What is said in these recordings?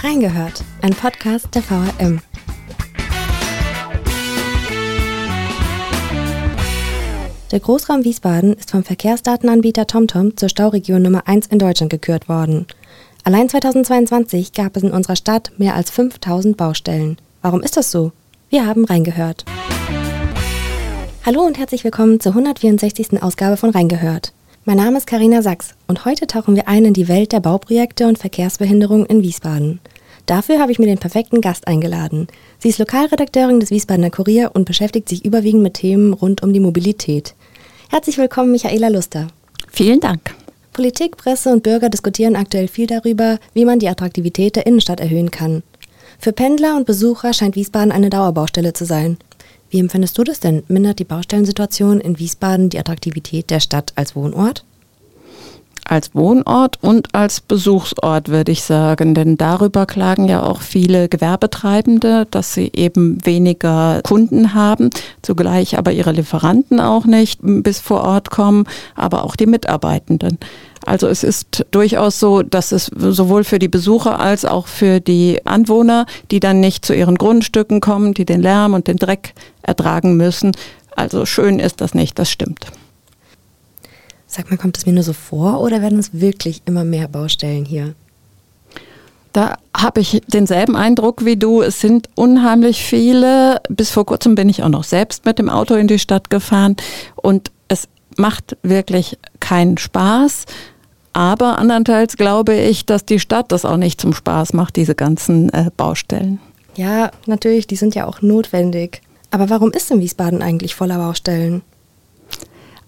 Reingehört, ein Podcast der VRM. Der Großraum Wiesbaden ist vom Verkehrsdatenanbieter TomTom zur Stauregion Nummer 1 in Deutschland gekürt worden. Allein 2022 gab es in unserer Stadt mehr als 5000 Baustellen. Warum ist das so? Wir haben reingehört. Hallo und herzlich willkommen zur 164. Ausgabe von Reingehört. Mein Name ist Karina Sachs und heute tauchen wir ein in die Welt der Bauprojekte und Verkehrsbehinderung in Wiesbaden. Dafür habe ich mir den perfekten Gast eingeladen. Sie ist Lokalredakteurin des Wiesbadener Kurier und beschäftigt sich überwiegend mit Themen rund um die Mobilität. Herzlich willkommen, Michaela Luster. Vielen Dank. Politik, Presse und Bürger diskutieren aktuell viel darüber, wie man die Attraktivität der Innenstadt erhöhen kann. Für Pendler und Besucher scheint Wiesbaden eine Dauerbaustelle zu sein. Wie empfindest du das denn? Mindert die Baustellensituation in Wiesbaden die Attraktivität der Stadt als Wohnort? Als Wohnort und als Besuchsort würde ich sagen, denn darüber klagen ja auch viele Gewerbetreibende, dass sie eben weniger Kunden haben, zugleich aber ihre Lieferanten auch nicht bis vor Ort kommen, aber auch die Mitarbeitenden. Also es ist durchaus so, dass es sowohl für die Besucher als auch für die Anwohner, die dann nicht zu ihren Grundstücken kommen, die den Lärm und den Dreck ertragen müssen. Also schön ist das nicht, das stimmt. Sag mal, kommt es mir nur so vor oder werden es wirklich immer mehr Baustellen hier? Da habe ich denselben Eindruck wie du. Es sind unheimlich viele. Bis vor kurzem bin ich auch noch selbst mit dem Auto in die Stadt gefahren und es macht wirklich keinen Spaß. Aber andernteils glaube ich, dass die Stadt das auch nicht zum Spaß macht, diese ganzen äh, Baustellen. Ja, natürlich, die sind ja auch notwendig. Aber warum ist denn Wiesbaden eigentlich voller Baustellen?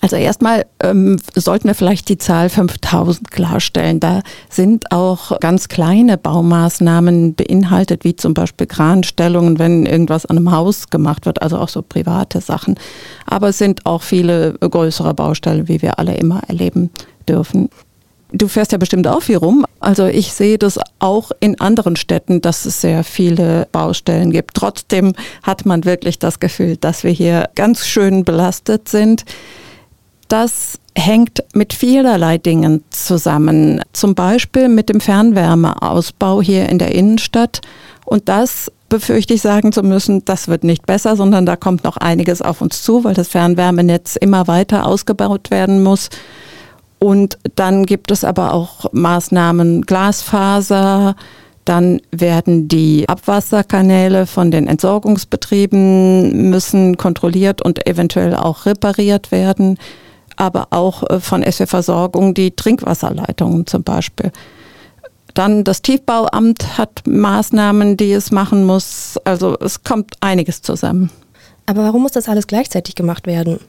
Also erstmal ähm, sollten wir vielleicht die Zahl 5000 klarstellen. Da sind auch ganz kleine Baumaßnahmen beinhaltet, wie zum Beispiel Kranstellungen, wenn irgendwas an einem Haus gemacht wird, also auch so private Sachen. Aber es sind auch viele größere Baustellen, wie wir alle immer erleben dürfen. Du fährst ja bestimmt auch viel rum. Also ich sehe das auch in anderen Städten, dass es sehr viele Baustellen gibt. Trotzdem hat man wirklich das Gefühl, dass wir hier ganz schön belastet sind. Das hängt mit vielerlei Dingen zusammen. Zum Beispiel mit dem Fernwärmeausbau hier in der Innenstadt. Und das befürchte ich sagen zu müssen, das wird nicht besser, sondern da kommt noch einiges auf uns zu, weil das Fernwärmenetz immer weiter ausgebaut werden muss. Und dann gibt es aber auch Maßnahmen Glasfaser. Dann werden die Abwasserkanäle von den Entsorgungsbetrieben müssen kontrolliert und eventuell auch repariert werden. Aber auch äh, von SW Versorgung die Trinkwasserleitungen zum Beispiel. Dann das Tiefbauamt hat Maßnahmen, die es machen muss. Also es kommt einiges zusammen. Aber warum muss das alles gleichzeitig gemacht werden?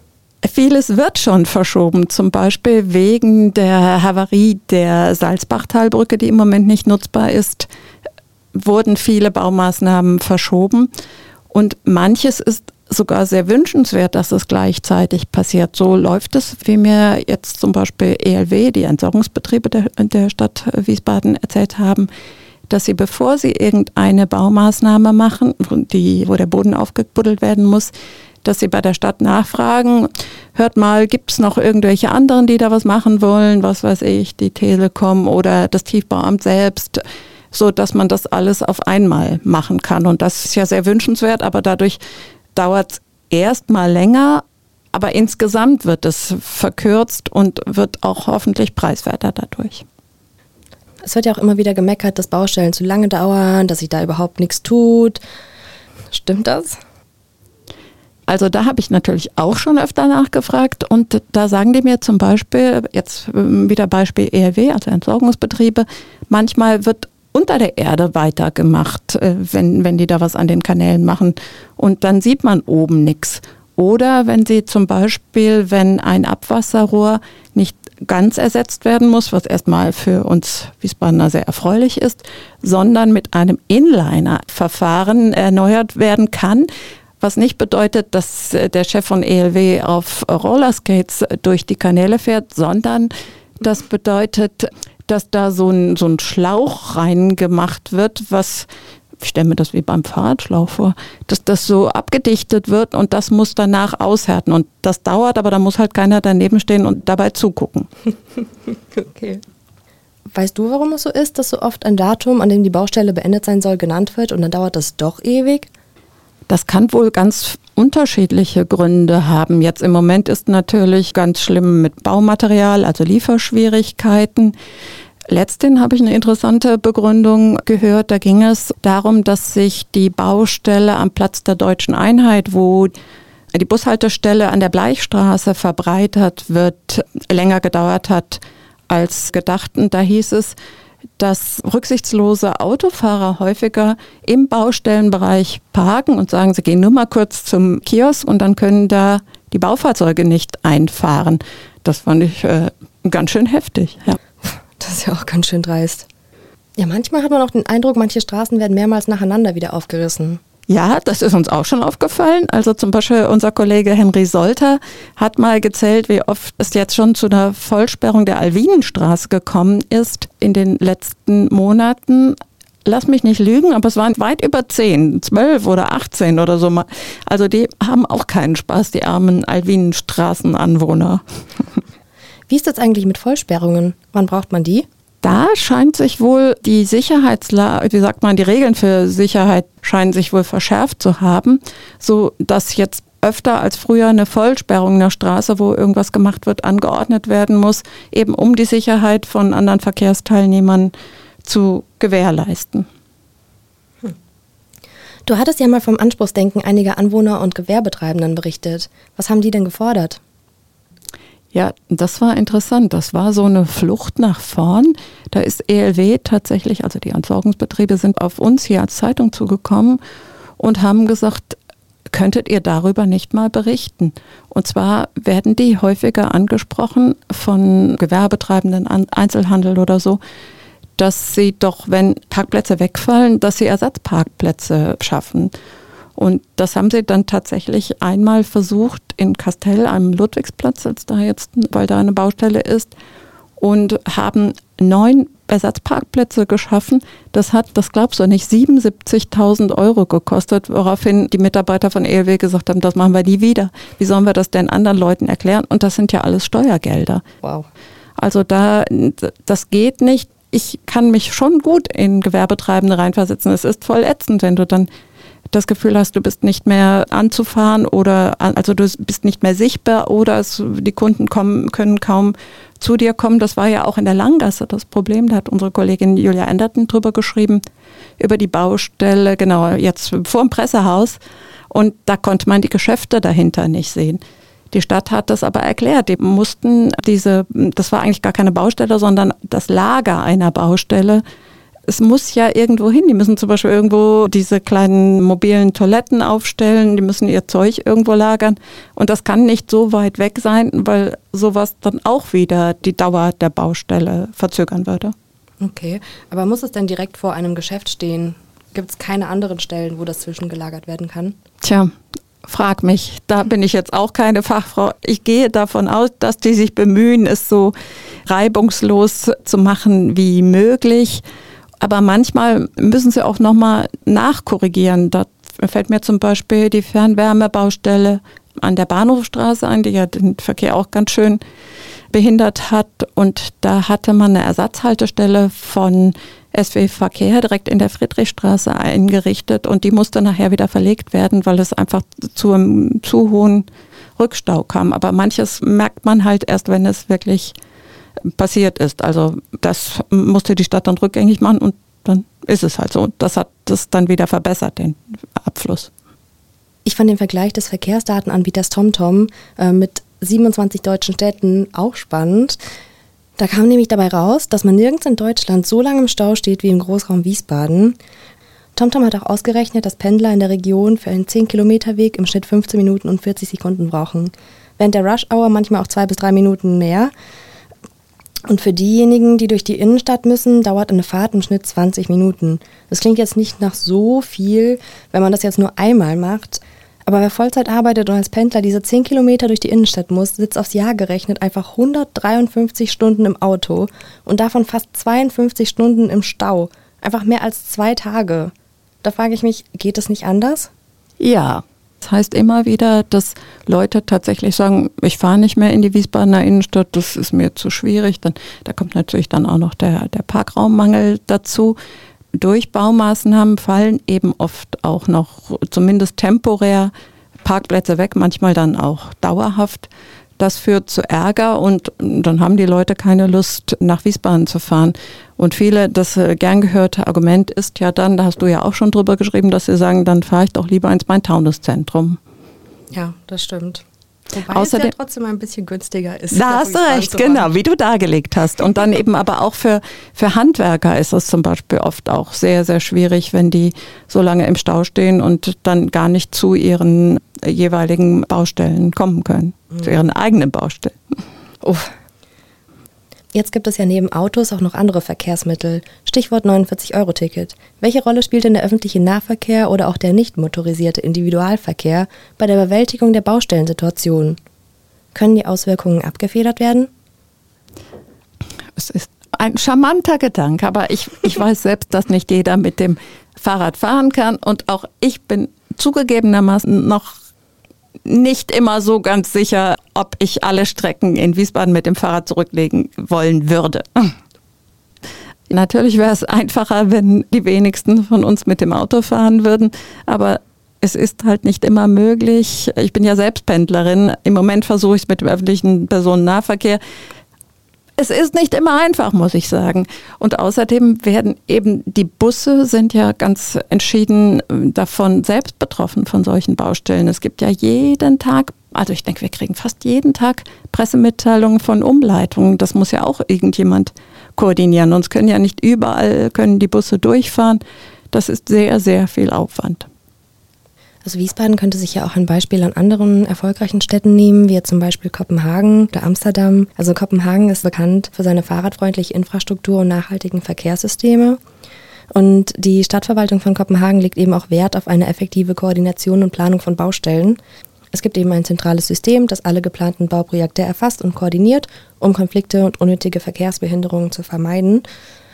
Vieles wird schon verschoben, zum Beispiel wegen der Havarie der Salzbachtalbrücke, die im Moment nicht nutzbar ist, wurden viele Baumaßnahmen verschoben. Und manches ist sogar sehr wünschenswert, dass es gleichzeitig passiert. So läuft es, wie mir jetzt zum Beispiel ELW, die Entsorgungsbetriebe der, der Stadt Wiesbaden erzählt haben, dass sie, bevor sie irgendeine Baumaßnahme machen, die, wo der Boden aufgebuddelt werden muss, dass sie bei der Stadt nachfragen, hört mal, gibt es noch irgendwelche anderen, die da was machen wollen, was weiß ich, die Telekom oder das Tiefbauamt selbst, so dass man das alles auf einmal machen kann. Und das ist ja sehr wünschenswert, aber dadurch dauert es erstmal länger, aber insgesamt wird es verkürzt und wird auch hoffentlich preiswerter dadurch. Es wird ja auch immer wieder gemeckert, dass Baustellen zu lange dauern, dass sich da überhaupt nichts tut. Stimmt das? Also da habe ich natürlich auch schon öfter nachgefragt und da sagen die mir zum Beispiel, jetzt ähm, wieder Beispiel ERW, also Entsorgungsbetriebe, manchmal wird unter der Erde weitergemacht, äh, wenn, wenn die da was an den Kanälen machen und dann sieht man oben nichts. Oder wenn sie zum Beispiel, wenn ein Abwasserrohr nicht ganz ersetzt werden muss, was erstmal für uns Wiesbadener sehr erfreulich ist, sondern mit einem Inliner-Verfahren erneuert werden kann, was nicht bedeutet, dass äh, der Chef von ELW auf Rollerskates durch die Kanäle fährt, sondern das bedeutet, dass da so ein, so ein Schlauch reingemacht wird, was ich stelle mir das wie beim Fahrradschlauch vor, dass das so abgedichtet wird und das muss danach aushärten. Und das dauert, aber da muss halt keiner daneben stehen und dabei zugucken. okay. Weißt du, warum es so ist, dass so oft ein Datum, an dem die Baustelle beendet sein soll, genannt wird und dann dauert das doch ewig? Das kann wohl ganz unterschiedliche Gründe haben. Jetzt im Moment ist natürlich ganz schlimm mit Baumaterial, also Lieferschwierigkeiten. Letztens habe ich eine interessante Begründung gehört. Da ging es darum, dass sich die Baustelle am Platz der deutschen Einheit, wo die Bushaltestelle an der Bleichstraße verbreitert wird, länger gedauert hat als gedacht. Und da hieß es, dass rücksichtslose Autofahrer häufiger im Baustellenbereich parken und sagen, sie gehen nur mal kurz zum Kiosk und dann können da die Baufahrzeuge nicht einfahren. Das fand ich äh, ganz schön heftig. Ja. Das ist ja auch ganz schön dreist. Ja, manchmal hat man auch den Eindruck, manche Straßen werden mehrmals nacheinander wieder aufgerissen. Ja, das ist uns auch schon aufgefallen. Also zum Beispiel unser Kollege Henry Solter hat mal gezählt, wie oft es jetzt schon zu einer Vollsperrung der Alwinenstraße gekommen ist in den letzten Monaten. Lass mich nicht lügen, aber es waren weit über zehn, zwölf oder 18 oder so. Also die haben auch keinen Spaß, die armen Alwinenstraßenanwohner. Wie ist das eigentlich mit Vollsperrungen? Wann braucht man die? Da scheint sich wohl die Sicherheitslage, wie sagt man, die Regeln für Sicherheit scheinen sich wohl verschärft zu haben, so dass jetzt öfter als früher eine Vollsperrung der Straße, wo irgendwas gemacht wird, angeordnet werden muss, eben um die Sicherheit von anderen Verkehrsteilnehmern zu gewährleisten. Du hattest ja mal vom Anspruchsdenken einiger Anwohner und Gewerbetreibenden berichtet. Was haben die denn gefordert? Ja, das war interessant. Das war so eine Flucht nach vorn. Da ist ELW tatsächlich, also die Entsorgungsbetriebe sind auf uns hier als Zeitung zugekommen und haben gesagt, könntet ihr darüber nicht mal berichten? Und zwar werden die häufiger angesprochen von Gewerbetreibenden, Einzelhandel oder so, dass sie doch, wenn Parkplätze wegfallen, dass sie Ersatzparkplätze schaffen. Und das haben sie dann tatsächlich einmal versucht in Kastell, einem Ludwigsplatz, als da jetzt, weil da eine Baustelle ist, und haben neun Ersatzparkplätze geschaffen. Das hat, das glaubst du nicht, 77.000 Euro gekostet, woraufhin die Mitarbeiter von ELW gesagt haben, das machen wir nie wieder. Wie sollen wir das denn anderen Leuten erklären? Und das sind ja alles Steuergelder. Wow. Also da, das geht nicht. Ich kann mich schon gut in Gewerbetreibende reinversetzen. Es ist voll ätzend, wenn du dann das Gefühl hast, du bist nicht mehr anzufahren oder also du bist nicht mehr sichtbar oder es, die Kunden kommen, können kaum zu dir kommen. Das war ja auch in der Langgasse das Problem. Da hat unsere Kollegin Julia Enderton drüber geschrieben, über die Baustelle, genau, jetzt vor dem Pressehaus. Und da konnte man die Geschäfte dahinter nicht sehen. Die Stadt hat das aber erklärt. Die mussten diese, das war eigentlich gar keine Baustelle, sondern das Lager einer Baustelle es muss ja irgendwo hin. Die müssen zum Beispiel irgendwo diese kleinen mobilen Toiletten aufstellen, die müssen ihr Zeug irgendwo lagern. Und das kann nicht so weit weg sein, weil sowas dann auch wieder die Dauer der Baustelle verzögern würde. Okay, aber muss es denn direkt vor einem Geschäft stehen? Gibt es keine anderen Stellen, wo das zwischengelagert werden kann? Tja, frag mich. Da bin ich jetzt auch keine Fachfrau. Ich gehe davon aus, dass die sich bemühen, es so reibungslos zu machen wie möglich. Aber manchmal müssen sie auch nochmal nachkorrigieren. Da fällt mir zum Beispiel die Fernwärmebaustelle an der Bahnhofstraße ein, die ja den Verkehr auch ganz schön behindert hat. Und da hatte man eine Ersatzhaltestelle von SW Verkehr direkt in der Friedrichstraße eingerichtet und die musste nachher wieder verlegt werden, weil es einfach zu einem zu hohen Rückstau kam. Aber manches merkt man halt erst, wenn es wirklich passiert ist. Also das musste die Stadt dann rückgängig machen und dann ist es halt so. Das hat das dann wieder verbessert, den Abfluss. Ich fand den Vergleich des Verkehrsdatenanbieters TomTom äh, mit 27 deutschen Städten auch spannend. Da kam nämlich dabei raus, dass man nirgends in Deutschland so lange im Stau steht wie im Großraum Wiesbaden. TomTom hat auch ausgerechnet, dass Pendler in der Region für einen 10-Kilometer-Weg im Schnitt 15 Minuten und 40 Sekunden brauchen. Während der Rush-Hour manchmal auch zwei bis drei Minuten mehr. Und für diejenigen, die durch die Innenstadt müssen, dauert eine Fahrt im Schnitt 20 Minuten. Das klingt jetzt nicht nach so viel, wenn man das jetzt nur einmal macht. Aber wer Vollzeit arbeitet und als Pendler diese 10 Kilometer durch die Innenstadt muss, sitzt aufs Jahr gerechnet einfach 153 Stunden im Auto und davon fast 52 Stunden im Stau. Einfach mehr als zwei Tage. Da frage ich mich, geht es nicht anders? Ja, Das heißt immer wieder, dass Leute tatsächlich sagen, ich fahre nicht mehr in die Wiesbadener Innenstadt, das ist mir zu schwierig. Dann, da kommt natürlich dann auch noch der, der Parkraummangel dazu. Durch Baumaßnahmen fallen eben oft auch noch zumindest temporär Parkplätze weg, manchmal dann auch dauerhaft. Das führt zu Ärger und dann haben die Leute keine Lust, nach Wiesbaden zu fahren. Und viele, das äh, gern gehörte Argument ist ja dann, da hast du ja auch schon drüber geschrieben, dass sie sagen, dann fahre ich doch lieber ins Main-Taunus-Zentrum. Ja, das stimmt. Wobei Außerdem, es ja trotzdem ein bisschen günstiger ist. Da hast du recht, genau, wie du dargelegt hast. Und dann eben aber auch für, für Handwerker ist es zum Beispiel oft auch sehr, sehr schwierig, wenn die so lange im Stau stehen und dann gar nicht zu ihren jeweiligen Baustellen kommen können, mhm. zu ihren eigenen Baustellen. Uff. Jetzt gibt es ja neben Autos auch noch andere Verkehrsmittel. Stichwort 49-Euro-Ticket. Welche Rolle spielt denn der öffentliche Nahverkehr oder auch der nicht motorisierte Individualverkehr bei der Bewältigung der Baustellensituation? Können die Auswirkungen abgefedert werden? Es ist ein charmanter Gedanke, aber ich, ich weiß selbst, dass nicht jeder mit dem Fahrrad fahren kann und auch ich bin zugegebenermaßen noch nicht immer so ganz sicher, ob ich alle Strecken in Wiesbaden mit dem Fahrrad zurücklegen wollen würde. Natürlich wäre es einfacher, wenn die wenigsten von uns mit dem Auto fahren würden, aber es ist halt nicht immer möglich. Ich bin ja selbst Pendlerin. Im Moment versuche ich es mit dem öffentlichen Personennahverkehr es ist nicht immer einfach, muss ich sagen. Und außerdem werden eben die Busse sind ja ganz entschieden äh, davon selbst betroffen von solchen Baustellen. Es gibt ja jeden Tag, also ich denke, wir kriegen fast jeden Tag Pressemitteilungen von Umleitungen. Das muss ja auch irgendjemand koordinieren. Uns können ja nicht überall können die Busse durchfahren. Das ist sehr, sehr viel Aufwand. Also Wiesbaden könnte sich ja auch ein Beispiel an anderen erfolgreichen Städten nehmen, wie zum Beispiel Kopenhagen oder Amsterdam. Also Kopenhagen ist bekannt für seine fahrradfreundliche Infrastruktur und nachhaltigen Verkehrssysteme. Und die Stadtverwaltung von Kopenhagen legt eben auch Wert auf eine effektive Koordination und Planung von Baustellen. Es gibt eben ein zentrales System, das alle geplanten Bauprojekte erfasst und koordiniert, um Konflikte und unnötige Verkehrsbehinderungen zu vermeiden.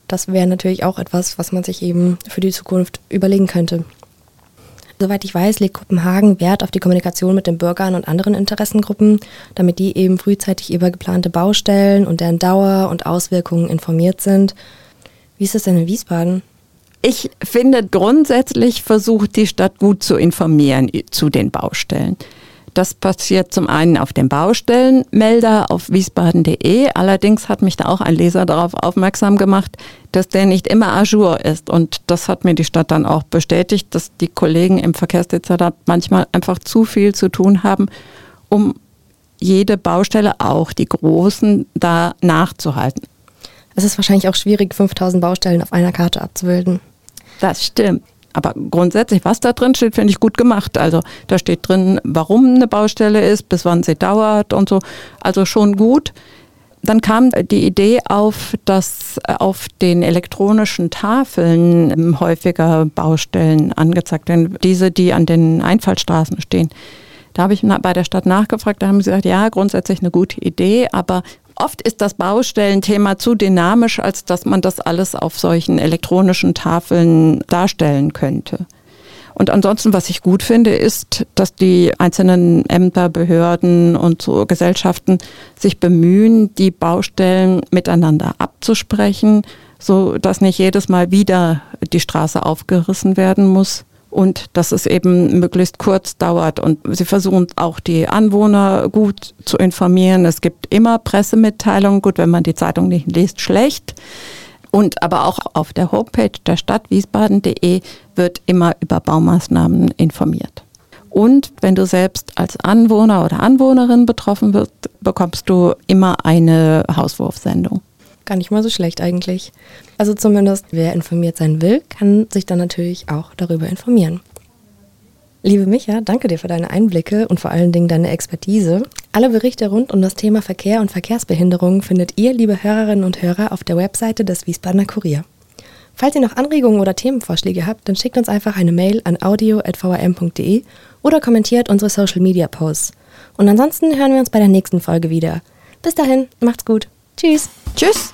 Das wäre natürlich auch etwas, was man sich eben für die Zukunft überlegen könnte. Soweit ich weiß, legt Kopenhagen Wert auf die Kommunikation mit den Bürgern und anderen Interessengruppen, damit die eben frühzeitig über geplante Baustellen und deren Dauer und Auswirkungen informiert sind. Wie ist es denn in Wiesbaden? Ich finde grundsätzlich versucht die Stadt gut zu informieren zu den Baustellen. Das passiert zum einen auf dem Baustellenmelder auf wiesbaden.de. Allerdings hat mich da auch ein Leser darauf aufmerksam gemacht, dass der nicht immer ajour ist. Und das hat mir die Stadt dann auch bestätigt, dass die Kollegen im Verkehrsdezernat manchmal einfach zu viel zu tun haben, um jede Baustelle, auch die großen, da nachzuhalten. Es ist wahrscheinlich auch schwierig, 5000 Baustellen auf einer Karte abzubilden. Das stimmt. Aber grundsätzlich, was da drin steht, finde ich gut gemacht. Also da steht drin, warum eine Baustelle ist, bis wann sie dauert und so. Also schon gut. Dann kam die Idee auf, dass auf den elektronischen Tafeln häufiger Baustellen angezeigt werden. Diese, die an den Einfallstraßen stehen. Da habe ich bei der Stadt nachgefragt, da haben sie gesagt, ja, grundsätzlich eine gute Idee, aber Oft ist das Baustellenthema zu dynamisch, als dass man das alles auf solchen elektronischen Tafeln darstellen könnte. Und ansonsten, was ich gut finde, ist, dass die einzelnen Ämter, Behörden und so Gesellschaften sich bemühen, die Baustellen miteinander abzusprechen, so dass nicht jedes Mal wieder die Straße aufgerissen werden muss und dass es eben möglichst kurz dauert. Und sie versuchen auch die Anwohner gut zu informieren. Es gibt immer Pressemitteilungen, gut, wenn man die Zeitung nicht liest, schlecht. Und aber auch auf der Homepage der Stadt wiesbaden.de wird immer über Baumaßnahmen informiert. Und wenn du selbst als Anwohner oder Anwohnerin betroffen wirst, bekommst du immer eine Hauswurfsendung. Gar nicht mal so schlecht eigentlich. Also zumindest, wer informiert sein will, kann sich dann natürlich auch darüber informieren. Liebe Micha, danke dir für deine Einblicke und vor allen Dingen deine Expertise. Alle Berichte rund um das Thema Verkehr und Verkehrsbehinderung findet ihr, liebe Hörerinnen und Hörer, auf der Webseite des Wiesbadener Kurier. Falls ihr noch Anregungen oder Themenvorschläge habt, dann schickt uns einfach eine Mail an audio.vrm.de oder kommentiert unsere Social Media Posts. Und ansonsten hören wir uns bei der nächsten Folge wieder. Bis dahin, macht's gut. Tschüss. Tschüss.